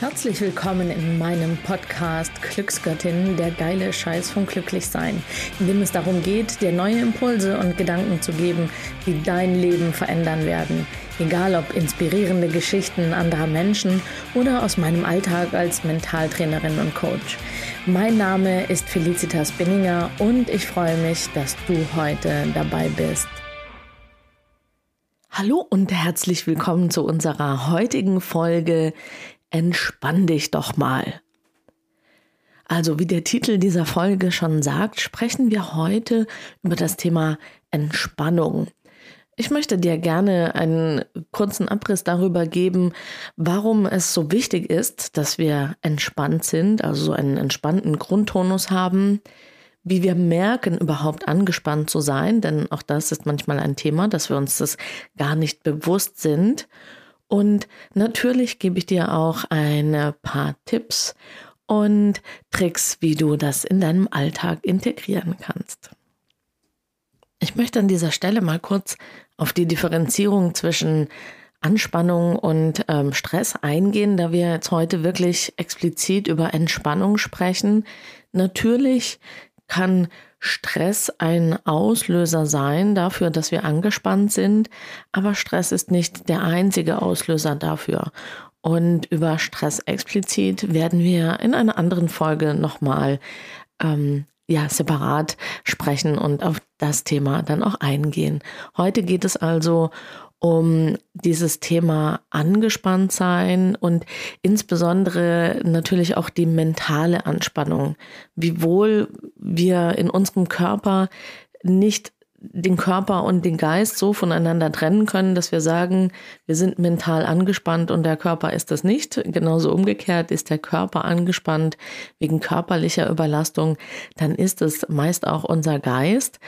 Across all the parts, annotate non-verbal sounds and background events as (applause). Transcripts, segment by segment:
Herzlich willkommen in meinem Podcast Glücksgöttin, der geile Scheiß vom Glücklichsein, in dem es darum geht, dir neue Impulse und Gedanken zu geben, die dein Leben verändern werden. Egal ob inspirierende Geschichten anderer Menschen oder aus meinem Alltag als Mentaltrainerin und Coach. Mein Name ist Felicitas Binninger und ich freue mich, dass du heute dabei bist. Hallo und herzlich willkommen zu unserer heutigen Folge Entspann dich doch mal. Also wie der Titel dieser Folge schon sagt, sprechen wir heute über das Thema Entspannung. Ich möchte dir gerne einen kurzen Abriss darüber geben, warum es so wichtig ist, dass wir entspannt sind, also so einen entspannten Grundtonus haben, wie wir merken, überhaupt angespannt zu sein, denn auch das ist manchmal ein Thema, dass wir uns das gar nicht bewusst sind und natürlich gebe ich dir auch ein paar Tipps und Tricks, wie du das in deinem Alltag integrieren kannst. Ich möchte an dieser Stelle mal kurz auf die Differenzierung zwischen Anspannung und ähm, Stress eingehen, da wir jetzt heute wirklich explizit über Entspannung sprechen. Natürlich kann Stress ein Auslöser sein dafür, dass wir angespannt sind, aber Stress ist nicht der einzige Auslöser dafür. Und über Stress explizit werden wir in einer anderen Folge nochmal ähm, ja, separat sprechen und auf das Thema dann auch eingehen. Heute geht es also um dieses Thema angespannt sein und insbesondere natürlich auch die mentale Anspannung. Wiewohl wir in unserem Körper nicht den Körper und den Geist so voneinander trennen können, dass wir sagen, wir sind mental angespannt und der Körper ist das nicht. Genauso umgekehrt ist der Körper angespannt wegen körperlicher Überlastung, dann ist es meist auch unser Geist.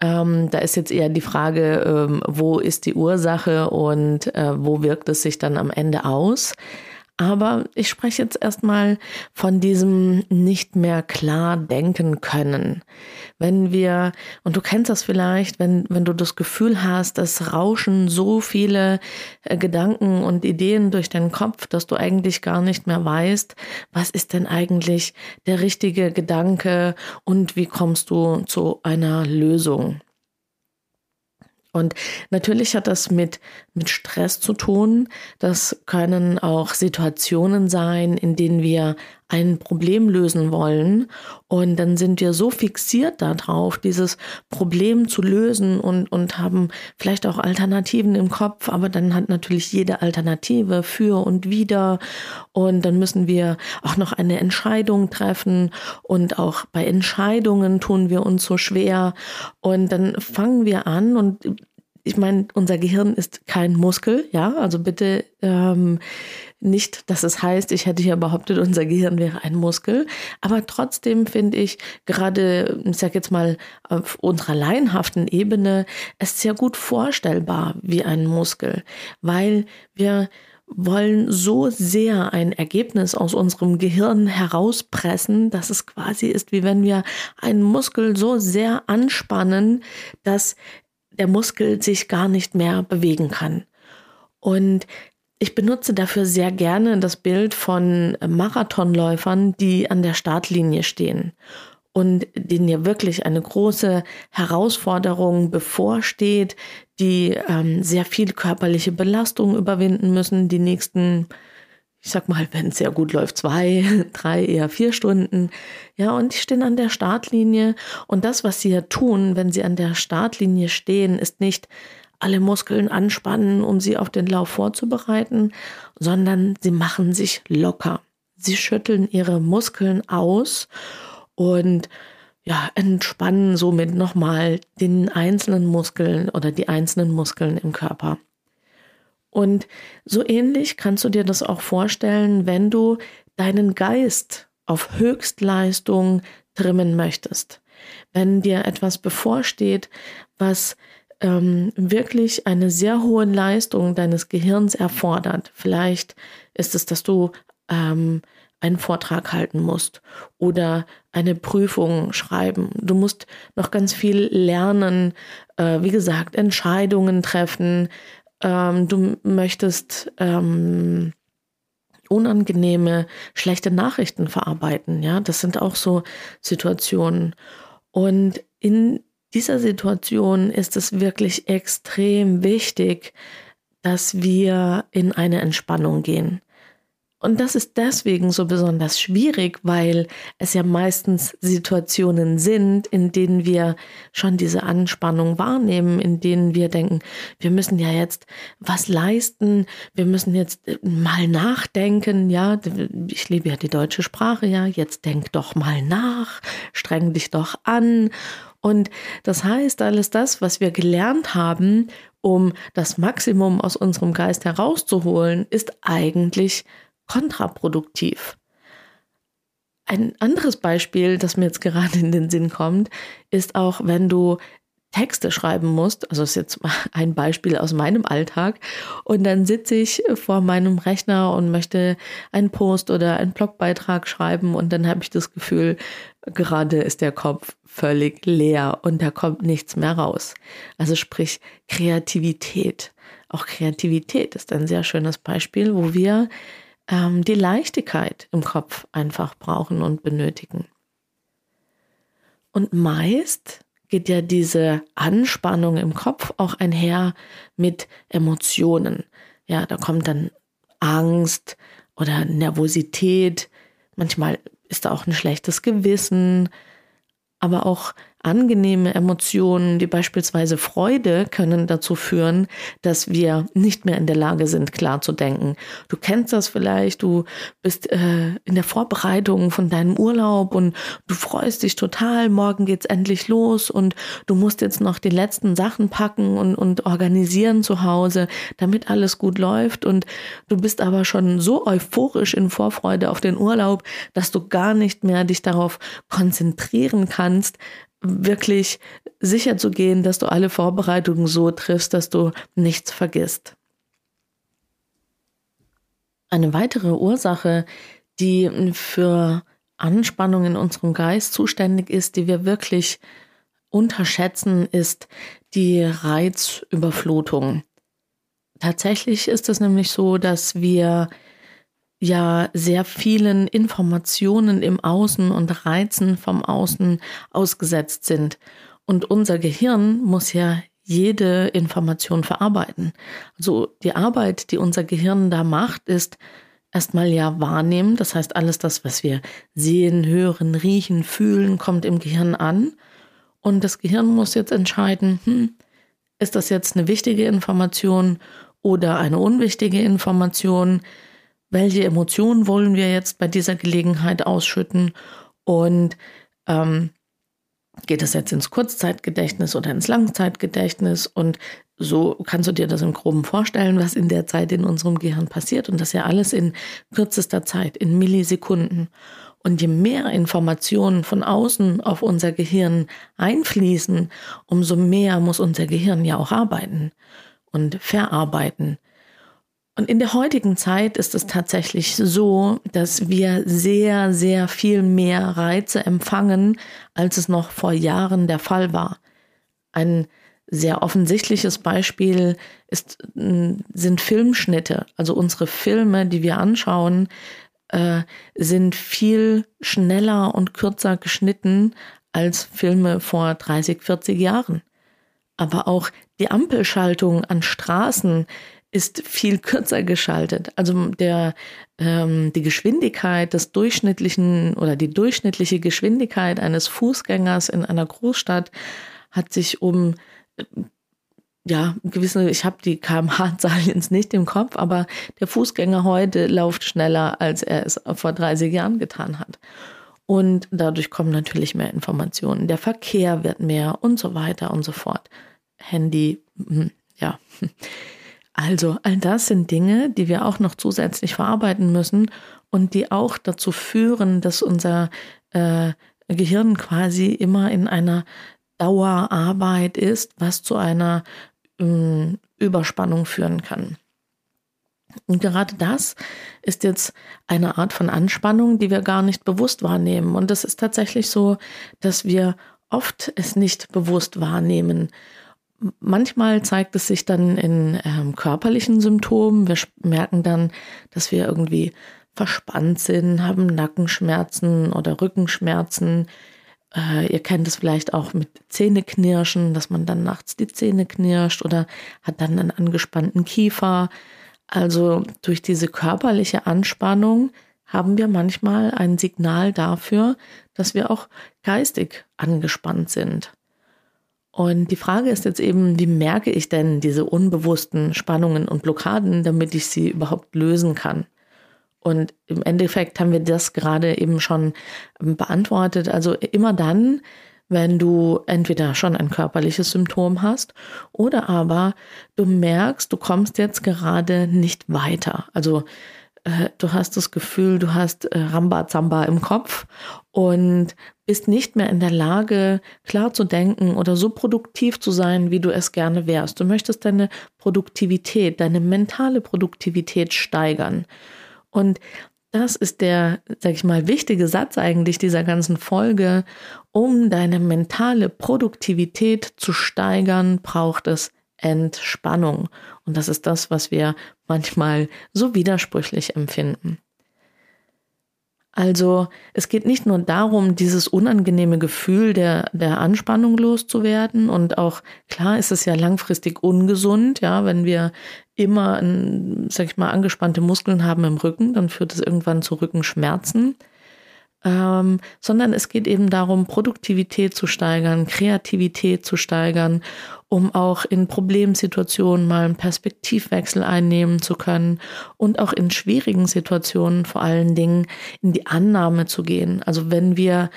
Ähm, da ist jetzt eher die Frage, ähm, wo ist die Ursache und äh, wo wirkt es sich dann am Ende aus? Aber ich spreche jetzt erstmal von diesem nicht mehr klar denken können. Wenn wir, und du kennst das vielleicht, wenn, wenn du das Gefühl hast, es rauschen so viele äh, Gedanken und Ideen durch deinen Kopf, dass du eigentlich gar nicht mehr weißt, was ist denn eigentlich der richtige Gedanke und wie kommst du zu einer Lösung. Und natürlich hat das mit, mit Stress zu tun. Das können auch Situationen sein, in denen wir ein Problem lösen wollen. Und dann sind wir so fixiert darauf, dieses Problem zu lösen und, und haben vielleicht auch Alternativen im Kopf. Aber dann hat natürlich jede Alternative für und wieder. Und dann müssen wir auch noch eine Entscheidung treffen. Und auch bei Entscheidungen tun wir uns so schwer. Und dann fangen wir an und ich meine, unser Gehirn ist kein Muskel, ja, also bitte ähm, nicht, dass es heißt, ich hätte hier behauptet, unser Gehirn wäre ein Muskel. Aber trotzdem finde ich gerade, ich sag jetzt mal, auf unserer laienhaften Ebene es sehr gut vorstellbar wie ein Muskel, weil wir wollen so sehr ein Ergebnis aus unserem Gehirn herauspressen, dass es quasi ist, wie wenn wir einen Muskel so sehr anspannen, dass der Muskel sich gar nicht mehr bewegen kann. Und ich benutze dafür sehr gerne das Bild von Marathonläufern, die an der Startlinie stehen und denen ja wirklich eine große Herausforderung bevorsteht, die ähm, sehr viel körperliche Belastung überwinden müssen, die nächsten, ich sag mal, wenn es sehr gut läuft, zwei, (laughs) drei, eher vier Stunden. Ja, und die stehen an der Startlinie. Und das, was sie ja tun, wenn sie an der Startlinie stehen, ist nicht alle Muskeln anspannen, um sie auf den Lauf vorzubereiten, sondern sie machen sich locker. Sie schütteln ihre Muskeln aus und ja, entspannen somit nochmal den einzelnen Muskeln oder die einzelnen Muskeln im Körper. Und so ähnlich kannst du dir das auch vorstellen, wenn du deinen Geist auf Höchstleistung trimmen möchtest. Wenn dir etwas bevorsteht, was ähm, wirklich eine sehr hohe Leistung deines Gehirns erfordert. Vielleicht ist es, dass du ähm, einen Vortrag halten musst oder eine Prüfung schreiben. Du musst noch ganz viel lernen, äh, wie gesagt, Entscheidungen treffen. Ähm, du möchtest ähm, unangenehme, schlechte Nachrichten verarbeiten. Ja, das sind auch so Situationen. Und in dieser Situation ist es wirklich extrem wichtig, dass wir in eine Entspannung gehen. Und das ist deswegen so besonders schwierig, weil es ja meistens Situationen sind, in denen wir schon diese Anspannung wahrnehmen, in denen wir denken, wir müssen ja jetzt was leisten, wir müssen jetzt äh, mal nachdenken, ja, ich liebe ja die deutsche Sprache, ja, jetzt denk doch mal nach, streng dich doch an. Und das heißt, alles das, was wir gelernt haben, um das Maximum aus unserem Geist herauszuholen, ist eigentlich kontraproduktiv. Ein anderes Beispiel, das mir jetzt gerade in den Sinn kommt, ist auch, wenn du Texte schreiben musst, also ist jetzt (laughs) ein Beispiel aus meinem Alltag, und dann sitze ich vor meinem Rechner und möchte einen Post oder einen Blogbeitrag schreiben und dann habe ich das Gefühl, gerade ist der Kopf völlig leer und da kommt nichts mehr raus. Also sprich Kreativität. Auch Kreativität ist ein sehr schönes Beispiel, wo wir ähm, die Leichtigkeit im Kopf einfach brauchen und benötigen. Und meist geht ja diese Anspannung im Kopf auch einher mit Emotionen. Ja, da kommt dann Angst oder Nervosität. Manchmal ist da auch ein schlechtes Gewissen, aber auch angenehme Emotionen, wie beispielsweise Freude, können dazu führen, dass wir nicht mehr in der Lage sind, klar zu denken. Du kennst das vielleicht, du bist äh, in der Vorbereitung von deinem Urlaub und du freust dich total, morgen geht's endlich los und du musst jetzt noch die letzten Sachen packen und, und organisieren zu Hause, damit alles gut läuft und du bist aber schon so euphorisch in Vorfreude auf den Urlaub, dass du gar nicht mehr dich darauf konzentrieren kannst, wirklich sicher zu gehen, dass du alle Vorbereitungen so triffst, dass du nichts vergisst. Eine weitere Ursache, die für Anspannung in unserem Geist zuständig ist, die wir wirklich unterschätzen, ist die Reizüberflutung. Tatsächlich ist es nämlich so, dass wir ja sehr vielen Informationen im Außen und Reizen vom Außen ausgesetzt sind. Und unser Gehirn muss ja jede Information verarbeiten. Also die Arbeit, die unser Gehirn da macht, ist erstmal ja wahrnehmen. Das heißt, alles das, was wir sehen, hören, riechen, fühlen, kommt im Gehirn an. Und das Gehirn muss jetzt entscheiden, hm, ist das jetzt eine wichtige Information oder eine unwichtige Information? Welche Emotionen wollen wir jetzt bei dieser Gelegenheit ausschütten und ähm, geht es jetzt ins Kurzzeitgedächtnis oder ins Langzeitgedächtnis und so kannst du dir das im Groben vorstellen, was in der Zeit in unserem Gehirn passiert und das ja alles in kürzester Zeit, in Millisekunden. Und je mehr Informationen von außen auf unser Gehirn einfließen, umso mehr muss unser Gehirn ja auch arbeiten und verarbeiten. Und in der heutigen Zeit ist es tatsächlich so, dass wir sehr, sehr viel mehr Reize empfangen, als es noch vor Jahren der Fall war. Ein sehr offensichtliches Beispiel ist, sind Filmschnitte. Also unsere Filme, die wir anschauen, äh, sind viel schneller und kürzer geschnitten als Filme vor 30, 40 Jahren. Aber auch die Ampelschaltung an Straßen ist viel kürzer geschaltet. Also der, ähm, die Geschwindigkeit des durchschnittlichen oder die durchschnittliche Geschwindigkeit eines Fußgängers in einer Großstadt hat sich um ja, gewisse, ich habe die kmh-Zahl (laughs) jetzt nicht im Kopf, aber der Fußgänger heute läuft schneller, als er es vor 30 Jahren getan hat. Und dadurch kommen natürlich mehr Informationen. Der Verkehr wird mehr und so weiter und so fort. Handy, hm, ja. Also all das sind Dinge, die wir auch noch zusätzlich verarbeiten müssen und die auch dazu führen, dass unser äh, Gehirn quasi immer in einer Dauerarbeit ist, was zu einer äh, Überspannung führen kann. Und gerade das ist jetzt eine Art von Anspannung, die wir gar nicht bewusst wahrnehmen. Und es ist tatsächlich so, dass wir oft es nicht bewusst wahrnehmen manchmal zeigt es sich dann in ähm, körperlichen Symptomen. Wir merken dann, dass wir irgendwie verspannt sind, haben Nackenschmerzen oder Rückenschmerzen. Äh, ihr kennt es vielleicht auch mit Zähneknirschen, dass man dann nachts die Zähne knirscht oder hat dann einen angespannten Kiefer. Also durch diese körperliche Anspannung haben wir manchmal ein Signal dafür, dass wir auch geistig angespannt sind. Und die Frage ist jetzt eben, wie merke ich denn diese unbewussten Spannungen und Blockaden, damit ich sie überhaupt lösen kann? Und im Endeffekt haben wir das gerade eben schon beantwortet. Also immer dann, wenn du entweder schon ein körperliches Symptom hast oder aber du merkst, du kommst jetzt gerade nicht weiter. Also äh, du hast das Gefühl, du hast äh, Rambazamba im Kopf und bist nicht mehr in der Lage, klar zu denken oder so produktiv zu sein, wie du es gerne wärst. Du möchtest deine Produktivität, deine mentale Produktivität steigern. Und das ist der, sag ich mal, wichtige Satz eigentlich dieser ganzen Folge. Um deine mentale Produktivität zu steigern, braucht es Entspannung. Und das ist das, was wir manchmal so widersprüchlich empfinden. Also es geht nicht nur darum, dieses unangenehme Gefühl der, der Anspannung loszuwerden und auch klar ist es ja langfristig ungesund, ja, wenn wir immer, sag ich mal, angespannte Muskeln haben im Rücken, dann führt es irgendwann zu Rückenschmerzen ähm, sondern es geht eben darum, Produktivität zu steigern, Kreativität zu steigern, um auch in Problemsituationen mal einen Perspektivwechsel einnehmen zu können und auch in schwierigen Situationen vor allen Dingen in die Annahme zu gehen. Also wenn wir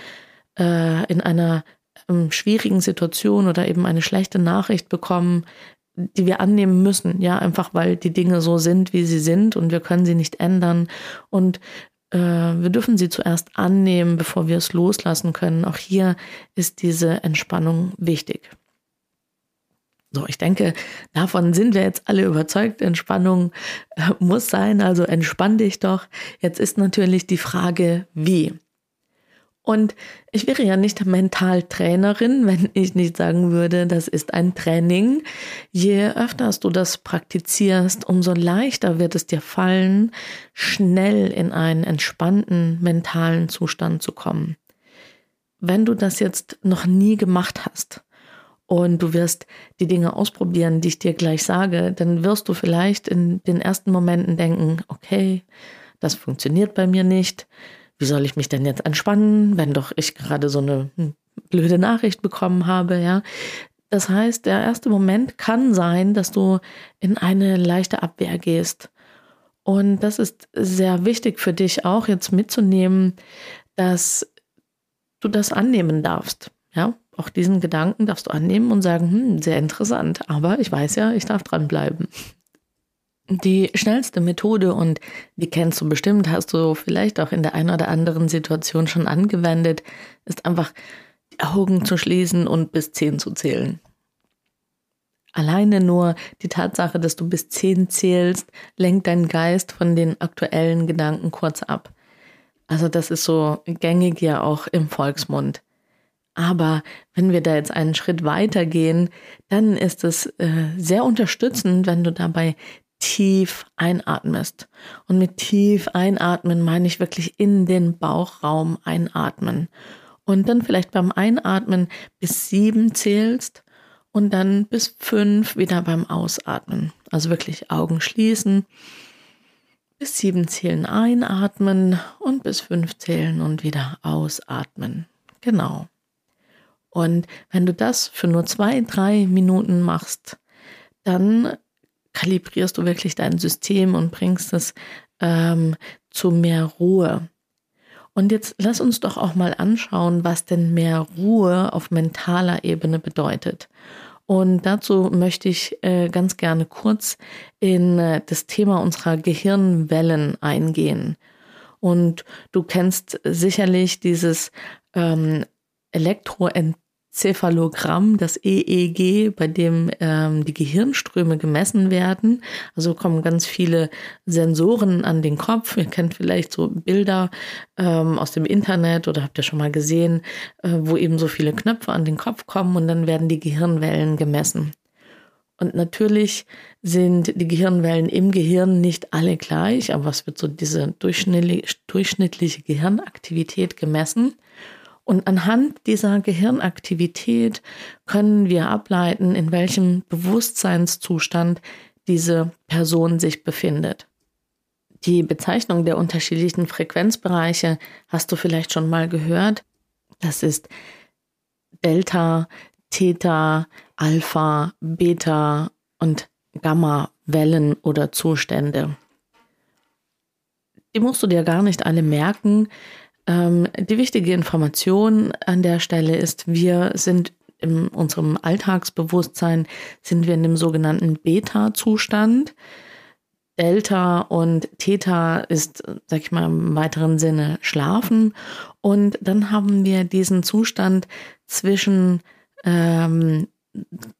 äh, in einer ähm, schwierigen Situation oder eben eine schlechte Nachricht bekommen, die wir annehmen müssen, ja, einfach weil die Dinge so sind, wie sie sind und wir können sie nicht ändern. Und wir dürfen sie zuerst annehmen, bevor wir es loslassen können. Auch hier ist diese Entspannung wichtig. So, ich denke, davon sind wir jetzt alle überzeugt. Entspannung äh, muss sein, also entspann dich doch. Jetzt ist natürlich die Frage, wie. Und ich wäre ja nicht Mentaltrainerin, wenn ich nicht sagen würde, das ist ein Training. Je öfter du das praktizierst, umso leichter wird es dir fallen, schnell in einen entspannten mentalen Zustand zu kommen. Wenn du das jetzt noch nie gemacht hast und du wirst die Dinge ausprobieren, die ich dir gleich sage, dann wirst du vielleicht in den ersten Momenten denken, okay, das funktioniert bei mir nicht wie soll ich mich denn jetzt entspannen, wenn doch ich gerade so eine hm, blöde Nachricht bekommen habe, ja. Das heißt, der erste Moment kann sein, dass du in eine leichte Abwehr gehst. Und das ist sehr wichtig für dich auch jetzt mitzunehmen, dass du das annehmen darfst. Ja, auch diesen Gedanken darfst du annehmen und sagen, hm, sehr interessant, aber ich weiß ja, ich darf dranbleiben. Die schnellste Methode, und die kennst du bestimmt, hast du vielleicht auch in der einen oder anderen Situation schon angewendet, ist einfach die Augen zu schließen und bis zehn zu zählen. Alleine nur die Tatsache, dass du bis zehn zählst, lenkt deinen Geist von den aktuellen Gedanken kurz ab. Also das ist so gängig ja auch im Volksmund. Aber wenn wir da jetzt einen Schritt weiter gehen, dann ist es äh, sehr unterstützend, wenn du dabei tief einatmest. Und mit tief einatmen meine ich wirklich in den Bauchraum einatmen. Und dann vielleicht beim Einatmen bis sieben zählst und dann bis fünf wieder beim Ausatmen. Also wirklich Augen schließen, bis sieben zählen einatmen und bis fünf zählen und wieder ausatmen. Genau. Und wenn du das für nur zwei, drei Minuten machst, dann kalibrierst du wirklich dein System und bringst es ähm, zu mehr Ruhe. Und jetzt lass uns doch auch mal anschauen, was denn mehr Ruhe auf mentaler Ebene bedeutet. Und dazu möchte ich äh, ganz gerne kurz in äh, das Thema unserer Gehirnwellen eingehen. Und du kennst sicherlich dieses ähm, Elektroent Cephalogramm, das EEG, bei dem ähm, die Gehirnströme gemessen werden. Also kommen ganz viele Sensoren an den Kopf. Ihr kennt vielleicht so Bilder ähm, aus dem Internet oder habt ihr schon mal gesehen, äh, wo eben so viele Knöpfe an den Kopf kommen und dann werden die Gehirnwellen gemessen. Und natürlich sind die Gehirnwellen im Gehirn nicht alle gleich, aber es wird so diese durchschnittliche Gehirnaktivität gemessen. Und anhand dieser Gehirnaktivität können wir ableiten, in welchem Bewusstseinszustand diese Person sich befindet. Die Bezeichnung der unterschiedlichen Frequenzbereiche hast du vielleicht schon mal gehört. Das ist Delta, Theta, Alpha, Beta und Gamma-Wellen oder Zustände. Die musst du dir gar nicht alle merken. Ähm, die wichtige Information an der Stelle ist, wir sind in unserem Alltagsbewusstsein, sind wir in dem sogenannten Beta-Zustand. Delta und Theta ist, sag ich mal, im weiteren Sinne Schlafen. Und dann haben wir diesen Zustand zwischen ähm,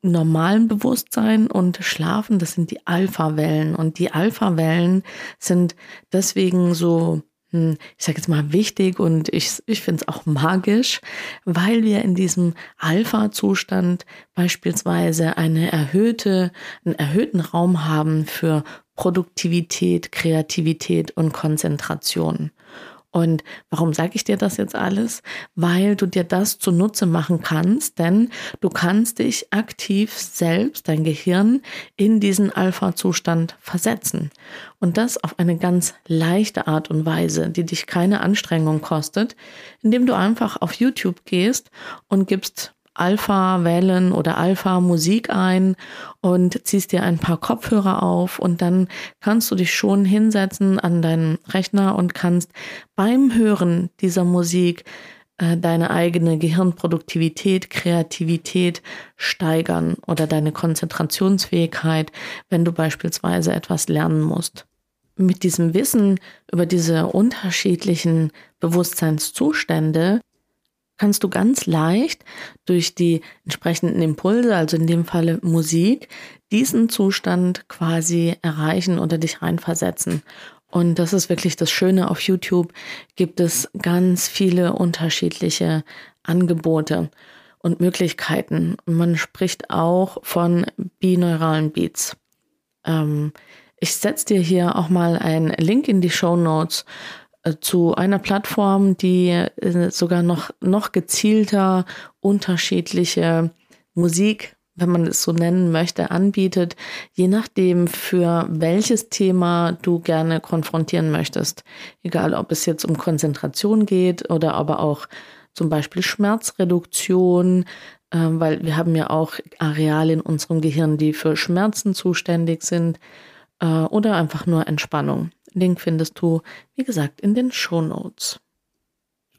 normalen Bewusstsein und Schlafen, das sind die Alpha-Wellen. Und die Alpha-Wellen sind deswegen so, ich sage jetzt mal wichtig und ich, ich finde es auch magisch, weil wir in diesem Alpha-Zustand beispielsweise eine erhöhte, einen erhöhten Raum haben für Produktivität, Kreativität und Konzentration. Und warum sage ich dir das jetzt alles? Weil du dir das zunutze machen kannst, denn du kannst dich aktiv selbst, dein Gehirn, in diesen Alpha-Zustand versetzen. Und das auf eine ganz leichte Art und Weise, die dich keine Anstrengung kostet, indem du einfach auf YouTube gehst und gibst Alpha-Wellen oder Alpha-Musik ein und ziehst dir ein paar Kopfhörer auf und dann kannst du dich schon hinsetzen an deinen Rechner und kannst beim Hören dieser Musik äh, deine eigene Gehirnproduktivität, Kreativität steigern oder deine Konzentrationsfähigkeit, wenn du beispielsweise etwas lernen musst. Mit diesem Wissen über diese unterschiedlichen Bewusstseinszustände kannst du ganz leicht durch die entsprechenden Impulse, also in dem Falle Musik, diesen Zustand quasi erreichen oder dich reinversetzen. Und das ist wirklich das Schöne. Auf YouTube gibt es ganz viele unterschiedliche Angebote und Möglichkeiten. Man spricht auch von bineuralen Beats. Ähm, ich setze dir hier auch mal einen Link in die Show Notes zu einer Plattform, die äh, sogar noch, noch gezielter unterschiedliche Musik, wenn man es so nennen möchte, anbietet, je nachdem, für welches Thema du gerne konfrontieren möchtest. Egal, ob es jetzt um Konzentration geht oder aber auch zum Beispiel Schmerzreduktion, äh, weil wir haben ja auch Areale in unserem Gehirn, die für Schmerzen zuständig sind äh, oder einfach nur Entspannung. Link findest du, wie gesagt, in den Show Notes.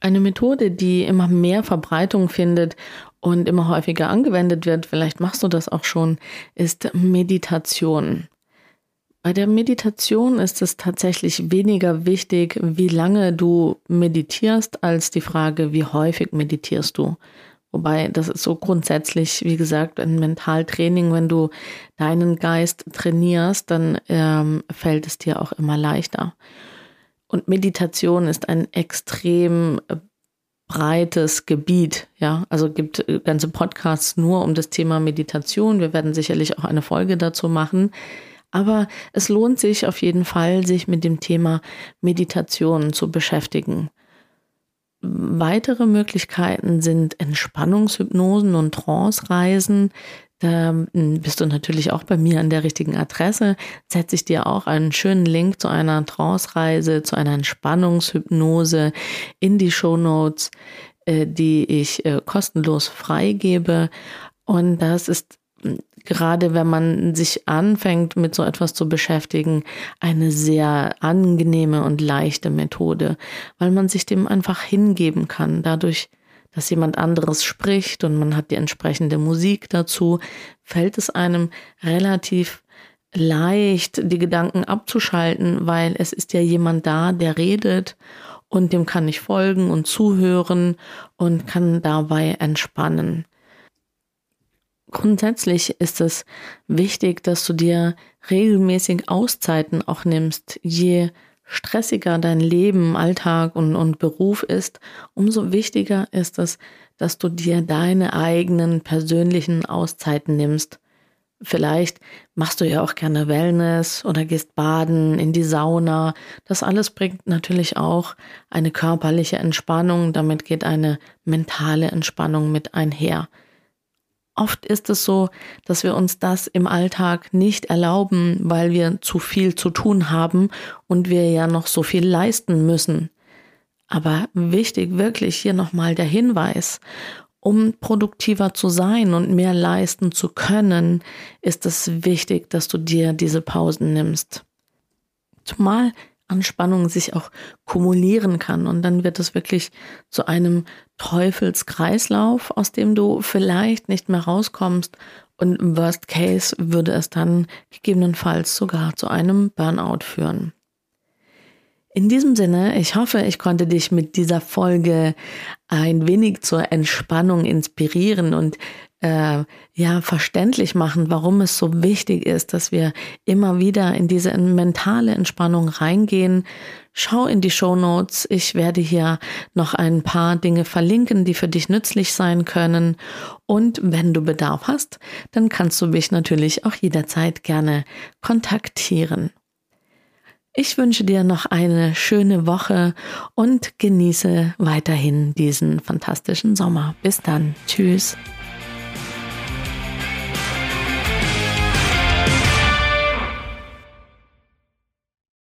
Eine Methode, die immer mehr Verbreitung findet und immer häufiger angewendet wird, vielleicht machst du das auch schon, ist Meditation. Bei der Meditation ist es tatsächlich weniger wichtig, wie lange du meditierst, als die Frage, wie häufig meditierst du. Wobei, das ist so grundsätzlich, wie gesagt, ein Mentaltraining. Wenn du deinen Geist trainierst, dann ähm, fällt es dir auch immer leichter. Und Meditation ist ein extrem äh, breites Gebiet, ja. Also gibt äh, ganze Podcasts nur um das Thema Meditation. Wir werden sicherlich auch eine Folge dazu machen. Aber es lohnt sich auf jeden Fall, sich mit dem Thema Meditation zu beschäftigen. Weitere Möglichkeiten sind Entspannungshypnosen und Trance-Reisen. Da hm, bist du natürlich auch bei mir an der richtigen Adresse. Setze ich dir auch einen schönen Link zu einer Trance-Reise, zu einer Entspannungshypnose in die Show Notes, äh, die ich äh, kostenlos freigebe. Und das ist gerade wenn man sich anfängt, mit so etwas zu beschäftigen, eine sehr angenehme und leichte Methode, weil man sich dem einfach hingeben kann. Dadurch, dass jemand anderes spricht und man hat die entsprechende Musik dazu, fällt es einem relativ leicht, die Gedanken abzuschalten, weil es ist ja jemand da, der redet und dem kann ich folgen und zuhören und kann dabei entspannen. Grundsätzlich ist es wichtig, dass du dir regelmäßig Auszeiten auch nimmst. Je stressiger dein Leben, Alltag und, und Beruf ist, umso wichtiger ist es, dass du dir deine eigenen persönlichen Auszeiten nimmst. Vielleicht machst du ja auch gerne Wellness oder gehst baden, in die Sauna. Das alles bringt natürlich auch eine körperliche Entspannung. Damit geht eine mentale Entspannung mit einher. Oft ist es so, dass wir uns das im Alltag nicht erlauben, weil wir zu viel zu tun haben und wir ja noch so viel leisten müssen. Aber wichtig wirklich hier nochmal der Hinweis um produktiver zu sein und mehr leisten zu können, ist es wichtig, dass du dir diese Pausen nimmst. Zumal Anspannung sich auch kumulieren kann und dann wird es wirklich zu einem Teufelskreislauf, aus dem du vielleicht nicht mehr rauskommst und im Worst Case würde es dann gegebenenfalls sogar zu einem Burnout führen. In diesem Sinne, ich hoffe, ich konnte dich mit dieser Folge ein wenig zur Entspannung inspirieren und äh, ja verständlich machen, warum es so wichtig ist, dass wir immer wieder in diese mentale Entspannung reingehen. Schau in die Show Notes. Ich werde hier noch ein paar Dinge verlinken, die für dich nützlich sein können. Und wenn du Bedarf hast, dann kannst du mich natürlich auch jederzeit gerne kontaktieren. Ich wünsche dir noch eine schöne Woche und genieße weiterhin diesen fantastischen Sommer. Bis dann. Tschüss.